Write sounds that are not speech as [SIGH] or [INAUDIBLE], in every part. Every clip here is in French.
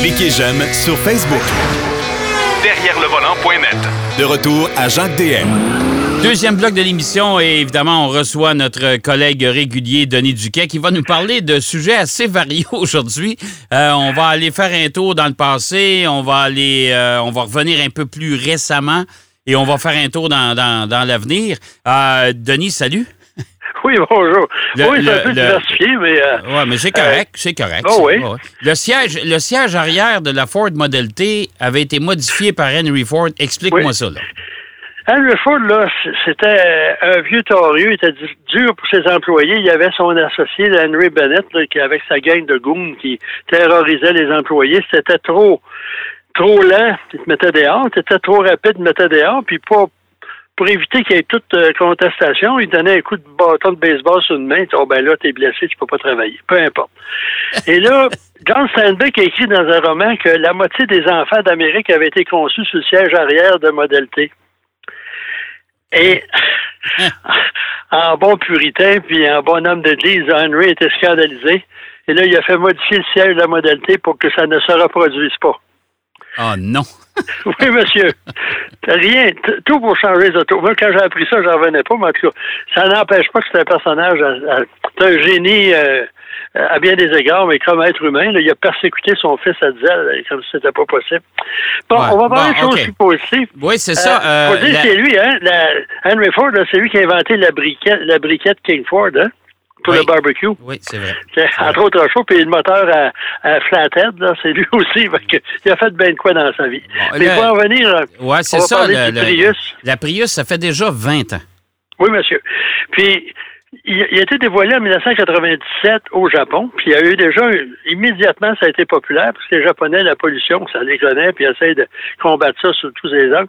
Cliquez j'aime sur Facebook. Derrière le volant.net. De retour à Jacques DM. Deuxième bloc de l'émission et évidemment, on reçoit notre collègue régulier Denis Duquet qui va nous parler de sujets assez variés [LAUGHS] aujourd'hui. Euh, on va aller faire un tour dans le passé, on va aller, euh, on va revenir un peu plus récemment et on va faire un tour dans, dans, dans l'avenir. Euh, Denis, salut. [LAUGHS] Oui, bonjour. Le- oui, c'est un peu diversifié, mais euh, Ouais, mais c'est correct, c'est correct. oh oui. Ouais. Le siège, le siège arrière de la Ford Model T avait été modifié par Henry Ford. Explique-moi Oui. ça. Là. Henry Ford, là, c'était un vieux torieux, il était du- dur pour ses employés. Il y avait son associé, Henry Bennett, là, qui avec sa gang de goons qui terrorisait les employés. C'était trop trop lent, il te mettait dehors. C'était trop rapide, il te mettait dehors. Puis pas pour éviter qu'il y ait toute euh, contestation, il donnait un coup de bâton de baseball sur une main. Il dit, Oh ben là, t'es blessé, tu peux pas travailler. Peu importe. Et là, [LAUGHS] John Steinbeck a écrit dans un roman que la moitié des enfants d'Amérique avaient été conçus sur le siège arrière de Model T. Et [LAUGHS] en bon puritain, puis en bon homme d'église, Henry était scandalisé. Et là, il a fait modifier le siège de la Model T pour que ça ne se reproduise pas. Oh non. [LAUGHS] Oui, monsieur. Rien. Tout pour changer les autos. Moi, quand j'ai appris ça, j'en revenais pas, mais en tout cas, ça n'empêche pas que c'est un personnage, c'est un génie euh, à bien des égards, mais comme être humain, là, il a persécuté son fils à Zell, comme si c'était pas possible. Bon, Ouais. on va parler Bon, de choses OK. plus positives. Oui, c'est ça. Euh, euh, faut dire, la- c'est lui, hein? la- Henry Ford, c'est lui qui a inventé la briquette, la briquette King Ford, hein? Pour Oui. le barbecue. Oui, c'est vrai. [LAUGHS] Entre autres choses, puis le moteur à, à flathead, là, c'est lui [LAUGHS] aussi. que il a fait bien de quoi dans sa vie. Bon, Mais là- pour en venir, euh, Ouais, c'est ça. le- le- Prius. La Prius, ça fait déjà 20 ans. Oui, monsieur. Puis, il, il a été dévoilé en 1997 au Japon, puis il y a eu déjà, immédiatement, ça a été populaire, parce que les Japonais, la pollution, ça les connaît, puis ils essayent de combattre ça sur tous les angles.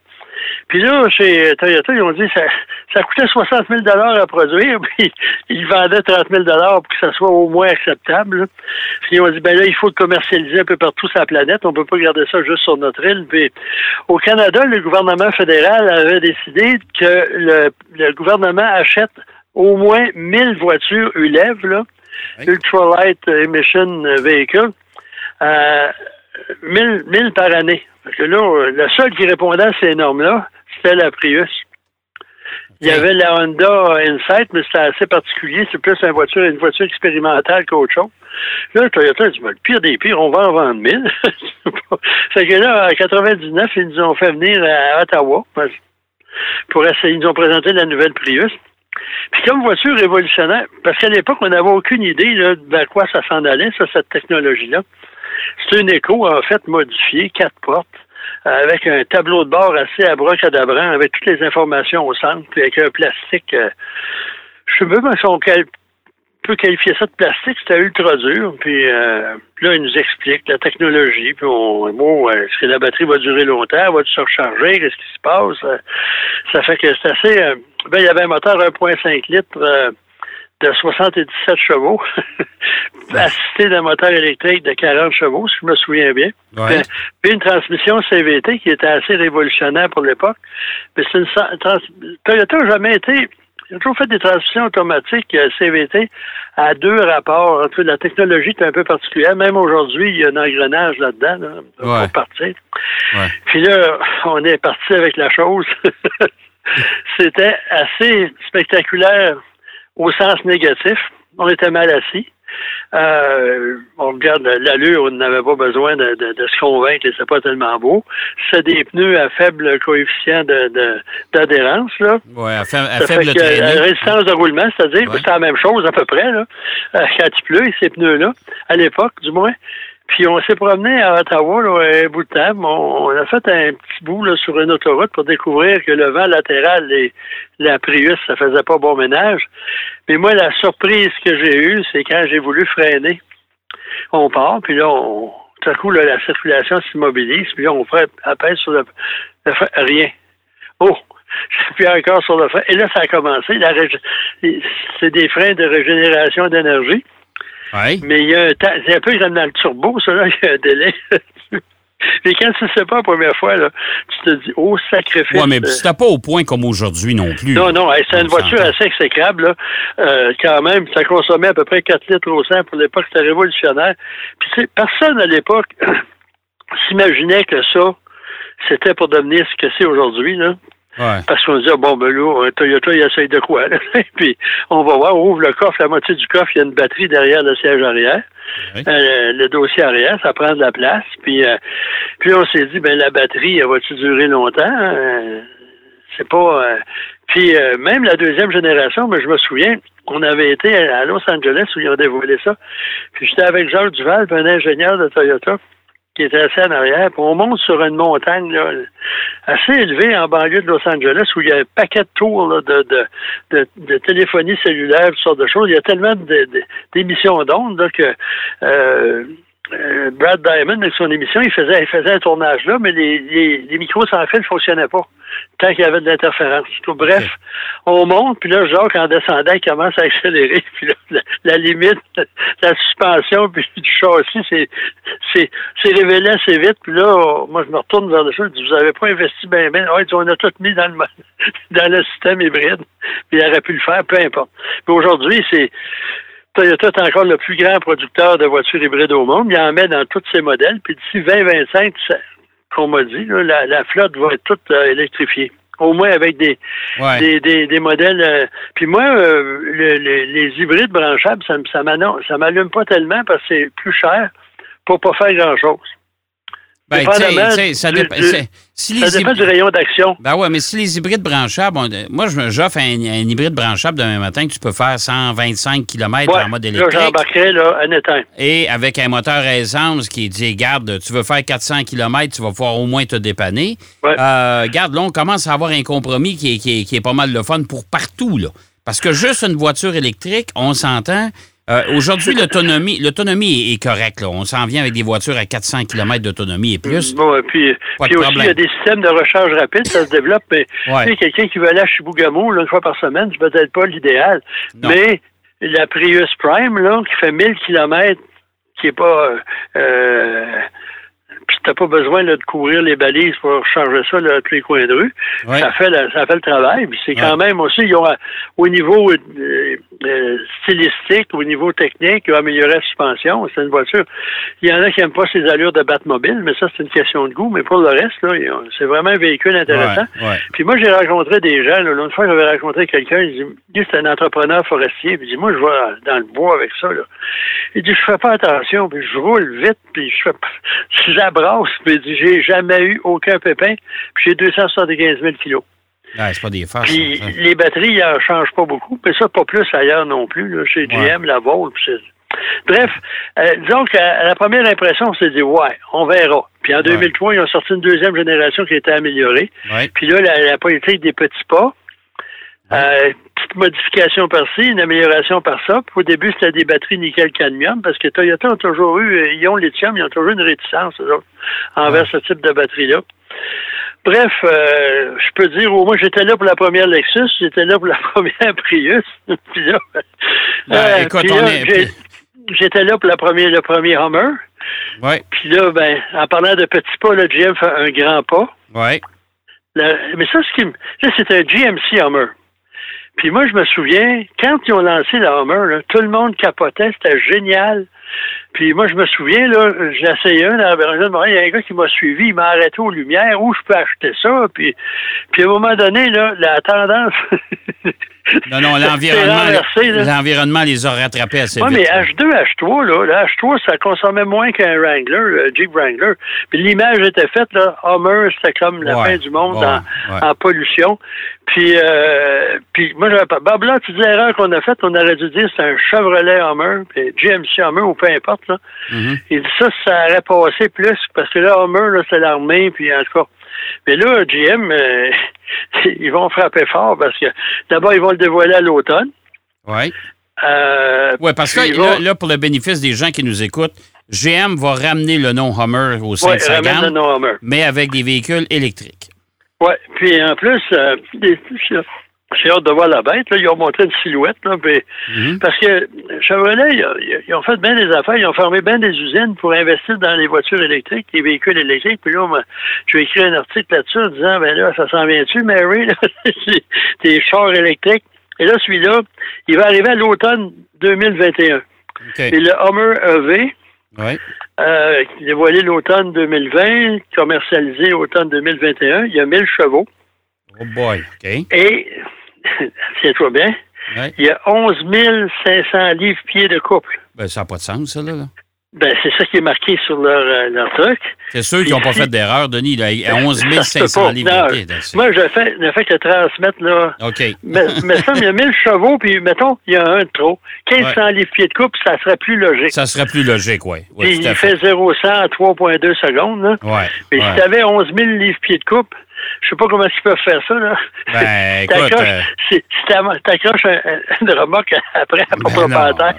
Puis là, chez Toyota, ils ont dit que ça, ça coûtait 60 000 à produire, [LAUGHS] puis ils vendaient 30 000 pour que ça soit au moins acceptable. là. Puis ils ont dit, ben là, il faut le commercialiser un peu partout sur la planète. On peut pas garder ça juste sur notre île. Puis au Canada, le gouvernement fédéral avait décidé que le, le gouvernement achète au moins 1000 voitures ULEV, là, Oui. Ultralight Emission Vehicle, euh, 1000, 1000 par année. Parce que là, euh, le seul qui répondait à ces normes-là, c'était la Prius. Il y avait la Honda Insight, mais c'était assez particulier. C'est plus une voiture, une voiture expérimentale qu'autre chose. Là, Toyota a dit, Ben, le pire des pires, on va en vendre 1000. [LAUGHS] fait que là, en 99, ils nous ont fait venir à Ottawa pour essayer. Ils nous ont présenté la nouvelle Prius. Puis comme voiture révolutionnaire, parce qu'à l'époque, on n'avait aucune idée là, vers quoi ça s'en allait, ça, cette technologie-là. C'est une écho, en fait, modifiée, quatre portes, avec un tableau de bord assez abracadabrant, avec toutes les informations au centre, puis avec un plastique. euh, je sais même si on peut qualifier ça de plastique, c'était ultra dur. Puis euh, là, il nous explique la technologie, puis on, bon, euh, est-ce que la batterie va durer longtemps, va se recharger, qu'est-ce qui se passe? Euh, ça fait que c'est assez. ben, il y avait un moteur 1.5 litres euh, de 77 chevaux, [LAUGHS] assisté d'un moteur électrique de 40 chevaux, si je me souviens bien. Ouais. Puis, une transmission CVT qui était assez révolutionnaire pour l'époque. Mais c'est une trans- Toyota n'a jamais été. Ils ont toujours fait des transmissions automatiques euh, CVT à deux rapports. En tout cas, la technologie est un peu particulière. Même aujourd'hui, il y a un engrenage là-dedans là, Ouais. pour partir. Ouais. Puis là, on est parti avec la chose. [LAUGHS] C'était assez spectaculaire au sens négatif. On était mal assis. Euh, on regarde l'allure, on n'avait pas besoin de, de- de se convaincre que c'est pas tellement beau. C'est des pneus à faible coefficient de- de- d'adhérence, là. Ouais, à, fa- à faible que euh, la résistance de roulement, c'est-à-dire Ouais. c'est la même chose à peu près, là, [LAUGHS] quand il pleut, ces pneus-là, à l'époque, du moins. Puis on s'est promené à Ottawa, là, un bout de temps. On, a fait un petit bout là, sur une autoroute pour découvrir que le vent latéral et la Prius, ça faisait pas bon ménage. Mais moi, la surprise que j'ai eue, c'est quand j'ai voulu freiner. On part, puis là, on, tout à coup, là, la circulation s'immobilise, puis là, on fait appel sur le, le. Rien. Oh! [LAUGHS] Puis encore sur le frein. Et là, ça a commencé. C'est des freins de régénération d'énergie. Ouais. Mais il y a un temps, c'est un peu comme dans le turbo, ça, là, [LAUGHS] il y a un délai. [LAUGHS] Mais quand tu ne sais pas la première fois, là, tu te dis, oh, sacrifice. Ouais, mais c'était pas au point comme aujourd'hui non plus. Non, non, c'est une voiture assez exécrable, là. Euh, quand même. Ça consommait à peu près 4 litres au 100 pour l'époque, c'était révolutionnaire. Puis, tu sais, personne à l'époque [CLEARS THROAT] s'imaginait que ça, c'était pour devenir ce que c'est aujourd'hui, là. Ouais. Parce qu'on se dit, ah, bon, ben là, Toyota, il essaye de quoi, là? [LAUGHS] Puis, on va voir, on ouvre le coffre, la moitié du coffre, il y a une batterie derrière le siège arrière. Oui. Euh, le dossier arrière, ça prend de la place. Puis, euh, puis on s'est dit, ben la batterie, elle va-tu durer longtemps? Euh, c'est pas. euh, Puis même la deuxième génération, mais je me souviens, on avait été à Los Angeles où ils ont dévoilé ça. Puis j'étais avec Jacques Duval, un ingénieur de Toyota qui était assis en arrière. Puis on monte sur une montagne assez élevée en banlieue de Los Angeles où il y a un paquet de tours de, de, de, téléphonie cellulaire, toutes sortes de choses. Il y a tellement d'émissions d'ondes que euh, euh, Brad Diamond, avec son émission, il faisait, il faisait un tournage là, mais les, les, les micros sans fil ne fonctionnaient pas tant qu'il y avait de l'interférence. Bref, on monte, puis là, Jacques, en descendant, il commence à accélérer, [LAUGHS] puis là, la, la limite, la suspension, puis du châssis, c'est, c'est, c'est révélé assez vite, puis là, on- moi, je me retourne vers le chef, je dis, vous avez pas investi bien, bien. Ouais, on a tout mis dans le, [LAUGHS] dans le système hybride, puis il aurait pu le faire, peu importe. Puis aujourd'hui, c'est, Toyota est encore le plus grand producteur de voitures hybrides au monde. Il en met dans tous ses modèles. Puis d'ici 2025, ça- qu'on m'a dit, là, la, la flotte va être toute euh, électrifiée. Au moins avec des, Ouais. des, des, des modèles. euh, puis moi, euh, le- le- les hybrides branchables, ça, ça m'allume pas tellement parce que c'est plus cher pour pas faire grand-chose. Ben, ça du- dépend. du- c'est- Si Ça les dépend hyb- du rayon d'action. Ben ouais, mais si les hybrides branchables, on- moi, je me- j'offre un, un hybride branchable demain matin que tu peux faire 125 km Ouais, en mode là, électrique. j'embarquerais là, à éteint. Et avec un moteur à essence qui dit, garde, tu veux faire 400 km, tu vas pouvoir au moins te dépanner. Ouais. Euh, garde, là, on commence à avoir un compromis qui est, qui est- qui est pas mal le fun pour partout. Là. Parce que juste une voiture électrique, on s'entend. Euh, Aujourd'hui, l'autonomie l'autonomie est, est correcte. On s'en vient avec des voitures à 400 km d'autonomie et plus. Bon, et puis, puis aussi, il y a des systèmes de recharge rapide, ça se développe, mais Ouais. tu sais, quelqu'un qui veut aller à Chibougamau là, une fois par semaine, c'est peut-être pas l'idéal. Mais la Prius Prime, là, qui fait 1000 km, qui est pas... Euh, puis t'as pas besoin là, de courir les balises pour charger ça là, à tous les coins de rue. Ouais. Ça fait le, ça fait le travail. Puis c'est quand Ouais. même aussi, ils ont, euh, au niveau euh, euh, stylistique, au niveau technique, ils ont amélioré la suspension. C'est une voiture. Il y en a qui n'aiment pas ses allures de Batmobile, mais ça, c'est une question de goût. Mais pour le reste, là, c'est vraiment un véhicule intéressant. Ouais. Puis moi, j'ai rencontré des gens. Là, l'autre fois, j'avais rencontré quelqu'un. Il dit, lui, c'est un entrepreneur forestier. Puis il dit, moi, je vais dans le bois avec ça. Là. Il dit, je fais pas attention. Puis je roule vite. Puis je fais, pas- [LAUGHS] j'abrasse. Puis il dit, j'ai jamais eu aucun pépin. Puis j'ai 275 000 kilos. Ouais, c'est pas des farces. Puis ça, ça. les batteries, ils en changent pas beaucoup. Mais ça, pas plus ailleurs non plus. Là, chez GM, la Volt. puis Bref, euh, disons qu'à la première impression, on s'est dit, ouais, on verra. Puis en 2003, ils ont sorti une deuxième génération qui était améliorée. Puis là, la, la politique des petits pas. Euh, petite modification par-ci, une amélioration par ça. Puis au début, c'était des batteries nickel-cadmium parce que Toyota ont toujours eu, euh, ion lithium, ils ont toujours eu une réticence, autres, envers ce type de batterie-là. Bref, euh, je peux dire, au moins, j'étais là pour la première Lexus, j'étais là pour la [LAUGHS] première Prius. [LAUGHS] puis là, Ben, euh, écoute, puis on là, est- j'ai- j'étais là pour la première, le premier Hummer. Ouais, Puis là, ben, en parlant de petits pas, le GM fait un grand pas. ouais. Mais ça, ce qui. Là, c'est un GMC Hummer. Puis moi, je me souviens, quand ils ont lancé le Hummer, là, tout le monde capotait, c'était génial. Puis moi, je me souviens, là, j'ai essayé un dans la région de Montréal, il y a un gars qui m'a suivi, il m'a arrêté aux lumières, où je peux acheter ça, puis, puis à un moment donné, là, la tendance... [LAUGHS] Non, non, [LAUGHS] l'environnement, les a rattrapés assez Oui, vite. mais là. H2, H3, là, le H3, ça consommait moins qu'un Wrangler, le Jeep Wrangler. Puis l'image était faite, là, Hummer, c'était comme la Ouais, fin du monde ouais, en, ouais. en pollution. Puis, euh, puis moi, j'avais pas... Bob, là, tu dis l'erreur qu'on a faite, on aurait dû dire c'est un Chevrolet Hummer, puis GMC Hummer, ou peu importe, là. Mhm. Il dit ça, ça aurait passé plus, parce que là, Hummer, là, c'est l'armée, puis en tout cas... Mais là, GM, euh, [LAUGHS] ils vont frapper fort, parce que d'abord, ils vont le dévoiler à l'automne. Ouais. Euh, Oui, parce que vont- là, pour le bénéfice des gens qui nous écoutent, GM va ramener le nom Hummer au sein Ouais, de sa le gamme, nom Hummer. mais avec des véhicules électriques. Oui, puis en plus, euh, J'ai hâte de voir la bête. Là. Ils ont montré une silhouette. Là, Mhm. Parce que Chevrolet, ils, ont- ils ont fait bien des affaires. Ils ont fermé bien des usines pour investir dans les voitures électriques, les véhicules électriques. Puis là, je vais écrire un article là-dessus en disant, ben là, ça s'en vient-tu, Mary? des [LAUGHS] chars électriques. Et là, celui-là, il va arriver à l'automne 2021. OK. Et le Hummer EV, euh, est dévoilé l'automne 2020, commercialisé automne 2021, il y a 1000 chevaux. Oh boy. OK. Et, [LAUGHS] tiens-toi bien, Ouais. il y a 11 500 livres-pieds de couple. Ben, ça n'a pas de sens, ça, là. là. Ben, c'est ça qui est marqué sur leur, euh, leur truc. C'est sûr qu'ils n'ont pas fait d'erreur, Denis. Là, à 11 [LAUGHS] Ça se peut 500 pas. livres. It. Moi, je fais, je fais que transmettre, là. OK. Mais, [LAUGHS] mais ça, il y a 1000 chevaux, puis mettons, il y a un de trop. 1500 livres-pieds de couple, ça serait plus logique. Ça serait plus logique, oui. Puis à il fait. fait 0 100 à 3,2 secondes, là. Ouais. Mais ouais. si tu avais 11 000 livres-pieds de couple, je sais pas comment ils peuvent faire ça, là. Ben, [LAUGHS] écoute. T'accroches euh, si, t'accroches un, un, une remorque après à ton ben non,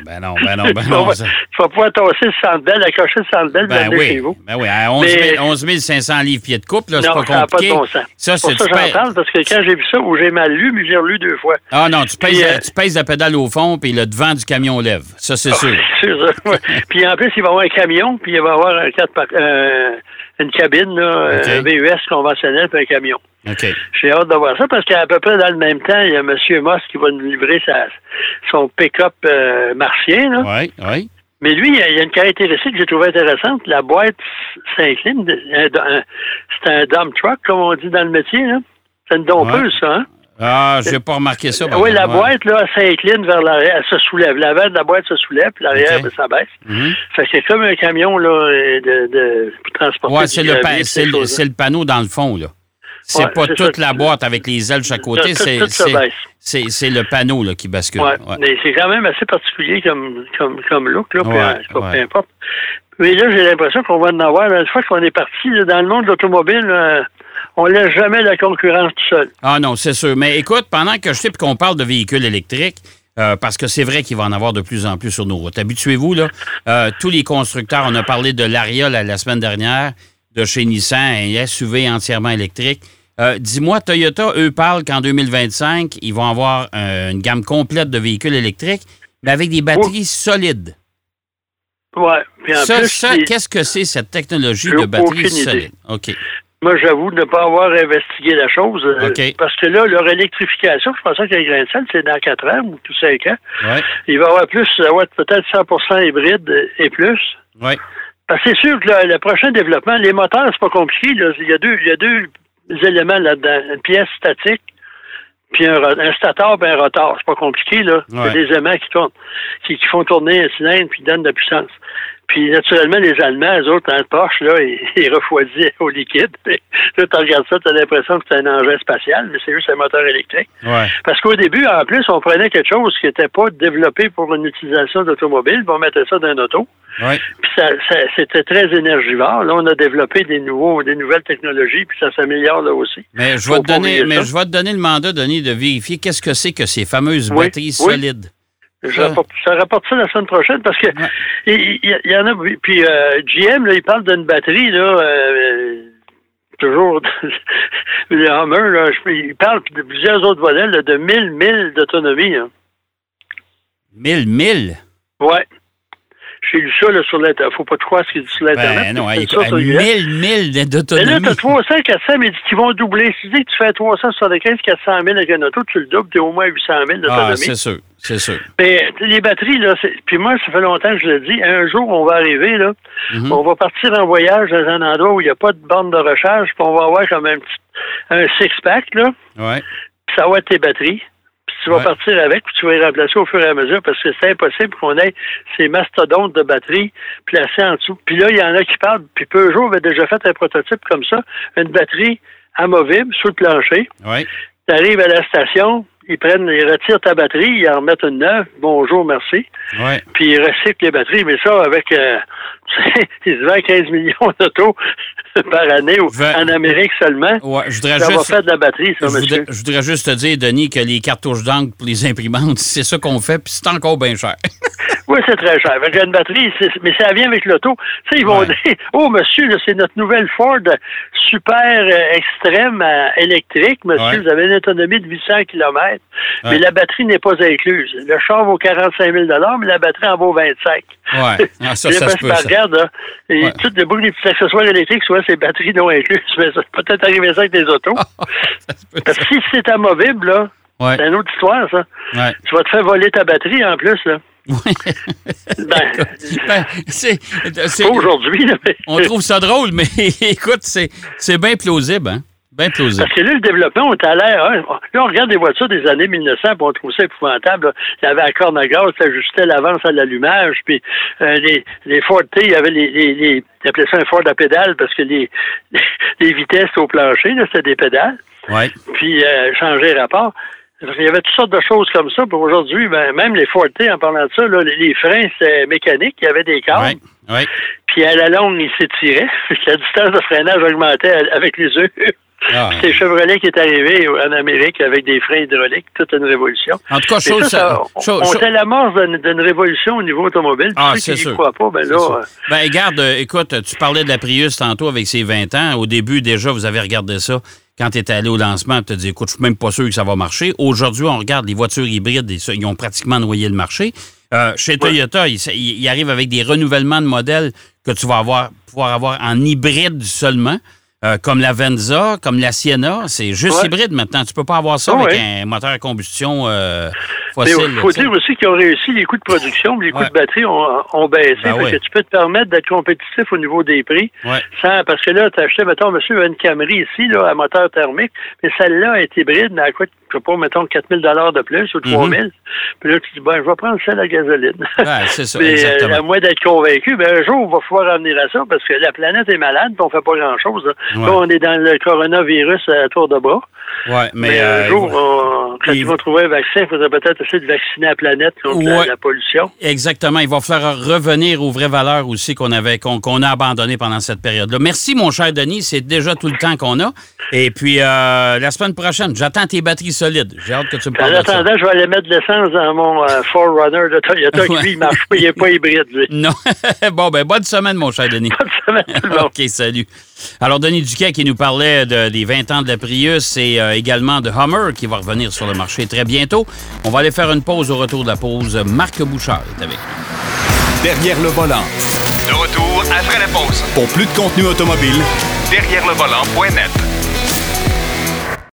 ben non, ben non, [LAUGHS] ben tu, non. tu vas pouvoir tasser le belle, accrocher le belle, Ben l'amener chez oui, vous. ben oui, à 11, 000 Mais- 11 500 livres pieds de couple, là, c'est Non, pas ça n'a pas de compliqué. bon sens. Ça, C'est ça que j'en pèses- parle, parce que quand j'ai vu ça, où j'ai mal lu, mais j'ai relu deux fois. Ah non, tu pèses, Puis, la- euh, tu pèses la pédale au fond, puis le devant du camion lève. Ça, c'est sûr. [LAUGHS] C'est sûr, puis en plus, il va y avoir un camion, puis il va y avoir un quatre par- euh, une cabine, là, un VUS conventionnel, puis un camion. J'ai hâte de voir ça parce qu'à peu près dans le même temps, il y a M. Moss qui va nous livrer sa, son pick-up euh, martien. Oui, oui. Mais lui, il y a une caractéristique que j'ai trouvée intéressante. La boîte s'incline. un- C'est un dump truck, comme on dit dans le métier. là. C'est une dompeuse, ça. Hein? Ah, j'ai pas remarqué ça. par oui, la boîte, là, s'incline vers l'arrière. Elle se soulève. L'avant de la boîte se soulève, puis l'arrière, OK. ben, ça baisse. Mhm. Fait que c'est comme un camion là, de, de, pour transporter Ouais, du c'est le, panneau dans le fond, là. C'est Ouais, pas toute ça. la boîte avec les ailes de chaque côté, c'est le panneau là, qui bascule. Ouais, Ouais. mais c'est quand même assez particulier comme, comme, comme look, là, euh, pas- ouais. peu importe. Mais là, j'ai l'impression qu'on va en avoir. Une fois qu'on est parti là, dans le monde de l'automobile, euh, on laisse jamais la concurrence tout seul. Ah non, c'est sûr. Mais écoute, pendant que je sais puis qu'on parle de véhicules électriques, euh, parce que c'est vrai qu'il va en avoir de plus en plus sur nos routes. Habituez-vous, là, euh, tous les constructeurs, on a parlé de l'Aria la, la semaine dernière, de chez Nissan, un SUV entièrement électrique. Euh, Dis-moi, Toyota, eux, parlent qu'en 2025, ils vont avoir une gamme complète de véhicules électriques, mais avec des batteries solides. Ouais. Puis en Ça, plus, ça, qu'est-ce que c'est, cette technologie de batterie idée. solide? OK. Moi, j'avoue ne pas avoir investigué la chose. euh. Parce que là, leur électrification, je pensais qu'un grain de sel, c'est dans 4 ans ou tout 5 ans. Ouais, Il va y avoir plus, ça va être peut-être 100% hybride et plus. ouais. Parce que c'est sûr que le, le prochain développement, les moteurs, c'est pas compliqué. Là. Il, y a deux, il y a deux éléments là-dedans. Une pièce statique, puis un, un stator et un rotor. C'est pas compliqué, là. Ouais. C'est des aimants qui tournent, qui, qui font tourner un cylindre puis donnent de la puissance. Puis naturellement, les Allemands, eux autres, dans le Porsche, là, ils, [LAUGHS] ils refroidissent au liquide. Puis, là, tu regardes ça, tu as l'impression que c'est un engin spatial, mais c'est juste un moteur électrique. Ouais. Parce qu'au début, en plus, on prenait quelque chose qui n'était pas développé pour une utilisation d'automobile, puis on mettait ça dans un auto. Ouais. Puis ça, ça- c'était très énergivore. Là, on a développé des nouveaux, des nouvelles technologies, puis ça s'améliore là aussi. Mais je vais te donner, mais je vais te donner le mandat, Denis, de vérifier qu'est-ce que c'est que ces fameuses Oui, batteries oui. solides. Je Ah. rapporte, ça rapporte ça la semaine prochaine parce que il, il- il y en a. Puis euh, GM, là, il parle d'une batterie, là, euh, toujours [LAUGHS] le Hummer, là, je- il parle de plusieurs autres modèles là, de 1000 milles d'autonomie. hein. 1000, 1000? Ouais. J'ai lu ça là, sur l'Internet. Faut pas te croire ce qu'il dit sur l'Internet. Ben non, source à régulière. 1000, 1000 Mais là, d'autonomie. t'as 300, 400, mais qui vont doubler. Si tu dis que tu fais 375, 400 000 avec un auto, tu le doubles, t'es au moins 800 000 Ah, d'autonomie. c'est sûr, c'est sûr. mais les batteries, là, puis moi, ça fait longtemps que je le dis, un jour, on va arriver, là, Mhm. on va partir en voyage dans un endroit où il n'y a pas de borne de recharge, puis on va avoir comme un petit, un six-pack, là, Ouais. puis ça va être tes batteries. Tu vas Ouais. partir avec, puis tu vas les remplacer au fur et à mesure, parce que c'est impossible qu'on ait ces mastodontes de batteries placés en dessous. Puis là, il y en a qui parlent, puis Peugeot avait déjà fait un prototype comme ça, une batterie amovible sous le plancher. Ouais. Tu arrives à la station, ils prennent, ils retirent ta batterie, ils en remettent une neuve, bonjour, merci, Ouais. puis ils recyclent les batteries, mais ça, avec, euh, ils se vendent 15 millions d'autos, [LAUGHS] par année ou en Amérique seulement. Ouais, je voudrais Ça va juste. faire de la batterie, ça, Je monsieur. voudrais, je voudrais juste te dire, Denis, que les cartouches d'encre pour les imprimantes, [LAUGHS] c'est ça qu'on fait, puis c'est encore bien cher. [LAUGHS] Oui, c'est très cher. Avec une batterie, mais ça vient avec l'auto. Tu sais, ils vont Ouais. dire, oh, monsieur, c'est notre nouvelle Ford super euh, extrême euh, électrique. Monsieur, Ouais. vous avez une autonomie de 800 km, mais la batterie n'est pas incluse. Le char vaut 45 000 mais la batterie en vaut 25 Ouais. Ah, ça, ça se peut, ça. Regarde, là, et Ouais. tout le bruit des petits accessoires électriques, soit c'est batteries non incluses, [LAUGHS] mais ça peut peut-être arriver ça avec des autos. [LAUGHS] Peut, Parce que si c'est amovible, là, Ouais. c'est une autre histoire, ça. Ouais. Tu vas te faire voler ta batterie en plus, là. [LAUGHS] Ben, Ben, c'est, aujourd'hui, mais- on trouve ça drôle, mais écoute, c'est, c'est bien plausible, hein? Bien plausible. Parce que là, le développement, on est à l'air. hein. Là, on regarde des voitures des années 1900, puis on trouve ça épouvantable. là. Il y avait la corne à gaz, ça ajustait l'avance à l'allumage, puis euh, les, les Ford T, il y avait les, les, les- ils appelaient ça un Ford à pédale parce que les, [LAUGHS] les vitesses au plancher, c'était des pédales, Ouais. puis euh, changer rapport. Qu'il y avait toutes sortes de choses comme ça. Puis aujourd'hui, ben, même les Ford T, en parlant de ça, là, les, les freins, c'était mécanique, il y avait des câbles. Ouais. Ouais. Puis à la longue, il s'étirait. [LAUGHS] La distance de freinage augmentait avec les œufs. Ah. C'est Chevrolet qui est arrivé en Amérique avec des freins hydrauliques, toute une révolution. En tout cas, chose, ça, ça, on, chose- on chose- l'amorce d'une d'une révolution au niveau automobile. Ah, c'est sûr. croient pas, ben là, ça. euh, Ben, regarde, euh, écoute, tu parlais de la Prius tantôt avec ses 20 ans. Au début, déjà, vous avez regardé ça. Quand tu étais allé au lancement, tu as dit, écoute, je suis même pas sûr que ça va marcher. Aujourd'hui, on regarde les voitures hybrides, ils ont pratiquement noyé le marché. Euh, chez Toyota, ils arrivent avec des renouvellements de modèles que tu vas avoir, pouvoir avoir en hybride seulement. Euh, comme la Venza, comme la Sienna, c'est juste Ouais. hybride maintenant. Tu peux pas avoir ça Ouais. avec un moteur à combustion euh, il faut dire aussi qu'ils ont réussi, les coûts de production, les coûts Ouais. de batterie ont, ont baissé. Ben fait ouais. que tu peux te permettre d'être compétitif au niveau des prix. Ouais. Sans, parce que là, tu acheté, mettons, monsieur, une Camry ici, là, à moteur thermique, mais celle-là est hybride, mais elle coûte, je sais pas, mettons, 4000 de plus ou 3000 Puis là, tu dis, ben, je vais prendre celle à gasoline. Mhm. C'est ça, [LAUGHS] Mais euh, à moins d'être convaincu, ben, un jour, on va pouvoir en venir à ça parce que la planète est malade puis on fait pas grand-chose. Là, Ouais. Là, on est dans le coronavirus à tour de bras. Ouais, mais, Mais, euh, un jour, on- quand il ils vont trouver un vaccin, il faudrait peut-être de vacciner la planète contre la- Ouais. la, pollution. Exactement. Il va falloir revenir aux vraies valeurs aussi qu'on avait, qu'on qu'on a abandonnées pendant cette période-là. Merci, mon cher Denis. C'est déjà tout le temps qu'on a. Et puis, euh, la semaine prochaine, j'attends tes batteries solides. J'ai hâte que tu me En parles de ça. attendant, je vais aller mettre de l'essence dans mon euh, Forerunner de Toyota qui, lui, il marche pas, il n'est pas hybride, lui. [LAUGHS] Non. [LAUGHS] bon, ben, bonne semaine, mon cher Denis. Bonne semaine, tout le monde. [LAUGHS] OK, salut. Alors, Denis Duquet qui nous parlait de- des 20 ans de la Prius et euh, également de Hummer qui va revenir sur le marché très bientôt. On va aller faire une pause au retour de la pause. Marc Bouchard est avec nous. Derrière le volant. De retour après la pause. Pour plus de contenu automobile, Derrière le volant.net.